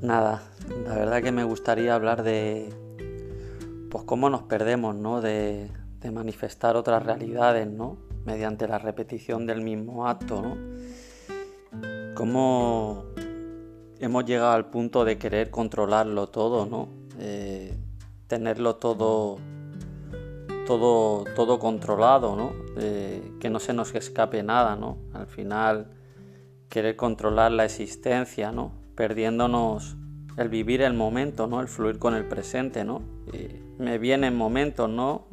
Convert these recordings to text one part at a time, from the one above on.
Nada, la verdad que me gustaría hablar de pues cómo nos perdemos, ¿no? De, de manifestar otras realidades, ¿no? Mediante la repetición del mismo acto, ¿no? Cómo hemos llegado al punto de querer controlarlo todo, ¿no? Eh, tenerlo todo, todo, todo controlado, ¿no? Eh, que no se nos escape nada, ¿no? Al final querer controlar la existencia, ¿no? Perdiéndonos el vivir el momento, ¿no? El fluir con el presente, ¿no? me vienen momentos, ¿no?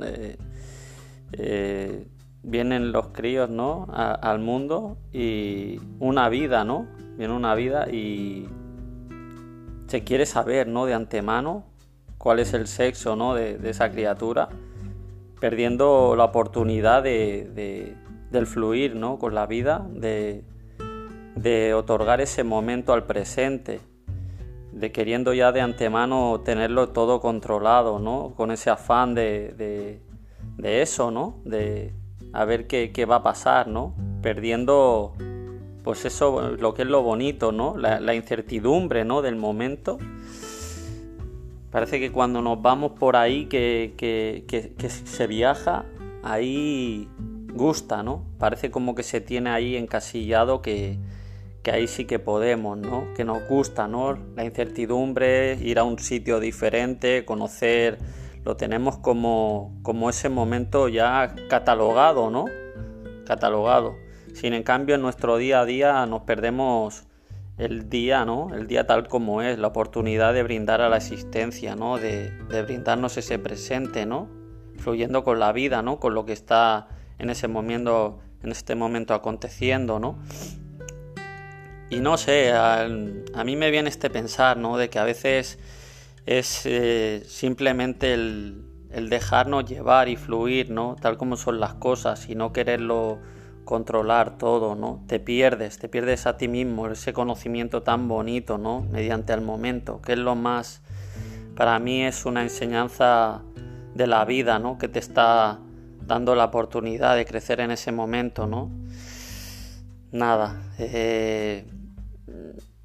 Eh, vienen los críos, ¿no? al mundo y una vida, ¿no? Viene una vida y se quiere saber, ¿no? De antemano cuál es el sexo, ¿no? De, esa criatura, perdiendo la oportunidad de, del fluir, ¿no? Con la vida, de, de otorgar ese momento al presente, de queriendo ya de antemano tenerlo todo controlado, ¿no? Con ese afán de, de, eso, ¿no? De a ver qué, qué, va a pasar, ¿no? Perdiendo, pues eso, lo que es lo bonito, ¿no? La, incertidumbre, ¿no? Del momento. Parece que cuando nos vamos por ahí, que, que, que se viaja, ahí gusta, ¿no? Parece como que se tiene ahí encasillado que, que ahí sí que podemos, ¿no? Que nos gusta, ¿no? La incertidumbre, ir a un sitio diferente, conocer, lo tenemos como, como ese momento ya catalogado, ¿no? Catalogado. Sin en cambio en nuestro día a día nos perdemos el día, ¿no? El día tal como es, la oportunidad de brindar a la existencia, ¿no? De, de brindarnos ese presente, ¿no? Fluyendo con la vida, ¿no? Con lo que está en ese momento, en este momento aconteciendo, ¿no? Y no sé, a, mí me viene este pensar, ¿no? De que a veces es eh, simplemente el, dejarnos llevar y fluir, ¿no? Tal como son las cosas y no quererlo controlar todo, ¿no? Te pierdes, te pierdes a ti mismo, ese conocimiento tan bonito, ¿no? Mediante el momento, que es lo más, para mí es una enseñanza de la vida, ¿no? Que te está dando la oportunidad de crecer en ese momento, ¿no? Nada, eh,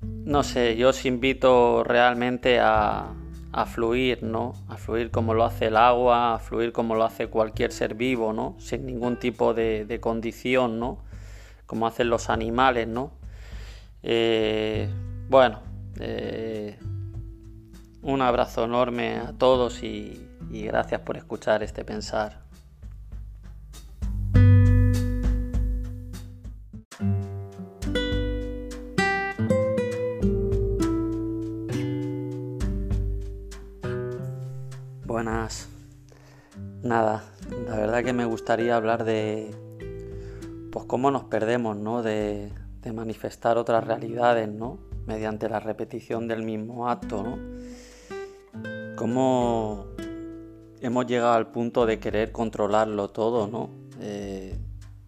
no sé, yo os invito realmente a, fluir, ¿no? A fluir como lo hace el agua, a fluir como lo hace cualquier ser vivo, ¿no? Sin ningún tipo de, condición, ¿no? Como hacen los animales, ¿no? Eh, bueno, eh, un abrazo enorme a todos y gracias por escuchar este pensar. Buenas. Nada, la verdad que me gustaría hablar de pues cómo nos perdemos, ¿no? De, manifestar otras realidades, ¿no? Mediante la repetición del mismo acto, ¿no? Cómo hemos llegado al punto de querer controlarlo todo, ¿no? Eh,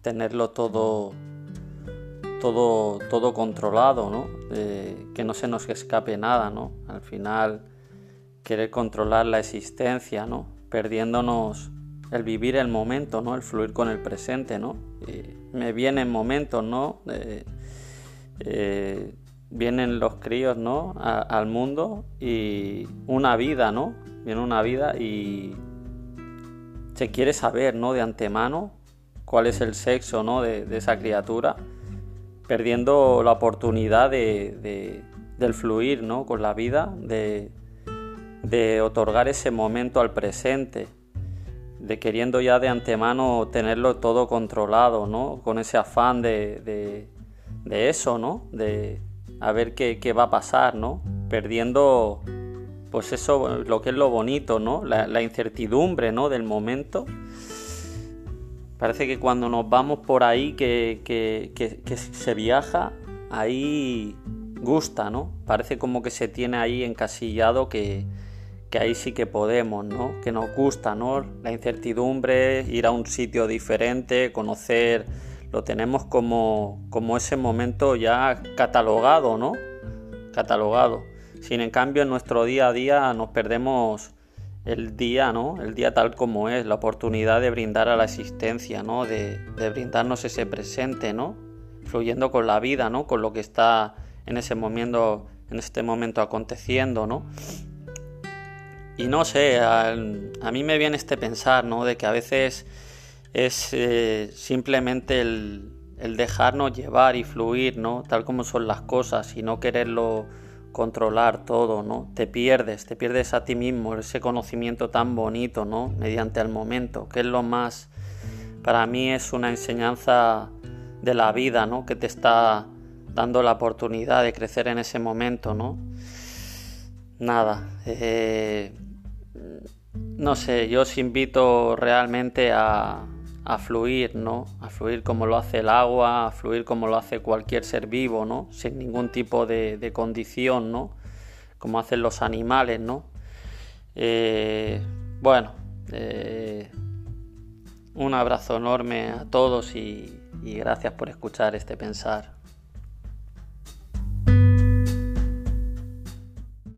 tenerlo todo, todo, todo controlado, ¿no? que no se nos escape nada, ¿no? Al final querer controlar la existencia, ¿no? Perdiéndonos el vivir el momento, ¿no? El fluir con el presente, ¿no? me vienen momentos, ¿no? Eh, vienen los críos, ¿no? al mundo y una vida, ¿no? Viene una vida y se quiere saber, ¿no? De antemano cuál es el sexo, ¿no? De, esa criatura, perdiendo la oportunidad de, del fluir, ¿no? Con la vida, de de otorgar ese momento al presente, de queriendo ya de antemano tenerlo todo controlado, ¿no? Con ese afán de, de, eso, ¿no? De a ver qué, qué, va a pasar, ¿no? Perdiendo, pues eso, lo que es lo bonito, ¿no? La, incertidumbre, ¿no? Del momento. Parece que cuando nos vamos por ahí, que, que, que se viaja, ahí gusta, ¿no? Parece como que se tiene ahí encasillado que, que ahí sí que podemos, ¿no? Que nos gusta, ¿no? La incertidumbre, ir a un sitio diferente, conocer, lo tenemos como, como ese momento ya catalogado, ¿no? Catalogado. Sin en cambio en nuestro día a día nos perdemos el día, ¿no? El día tal como es, la oportunidad de brindar a la existencia, ¿no? De, de brindarnos ese presente, ¿no? Fluyendo con la vida, ¿no? Con lo que está en ese momento, en este momento aconteciendo, ¿no? Y no sé, a, mí me viene este pensar, ¿no? De que a veces es eh, simplemente el, el, dejarnos llevar y fluir, ¿no? Tal como son las cosas y no quererlo controlar todo, ¿no? Te pierdes, te pierdes a ti mismo, ese conocimiento tan bonito, ¿no? Mediante el momento, que es lo más, para mí es una enseñanza de la vida, ¿no? Que te está dando la oportunidad de crecer en ese momento, ¿no? Nada, eh, no sé, yo os invito realmente a, a fluir, ¿no? A fluir como lo hace el agua, a fluir como lo hace cualquier ser vivo, ¿no? Sin ningún tipo de, condición, ¿no? Como hacen los animales, ¿no? Eh, bueno, eh, un abrazo enorme a todos y gracias por escuchar este pensar.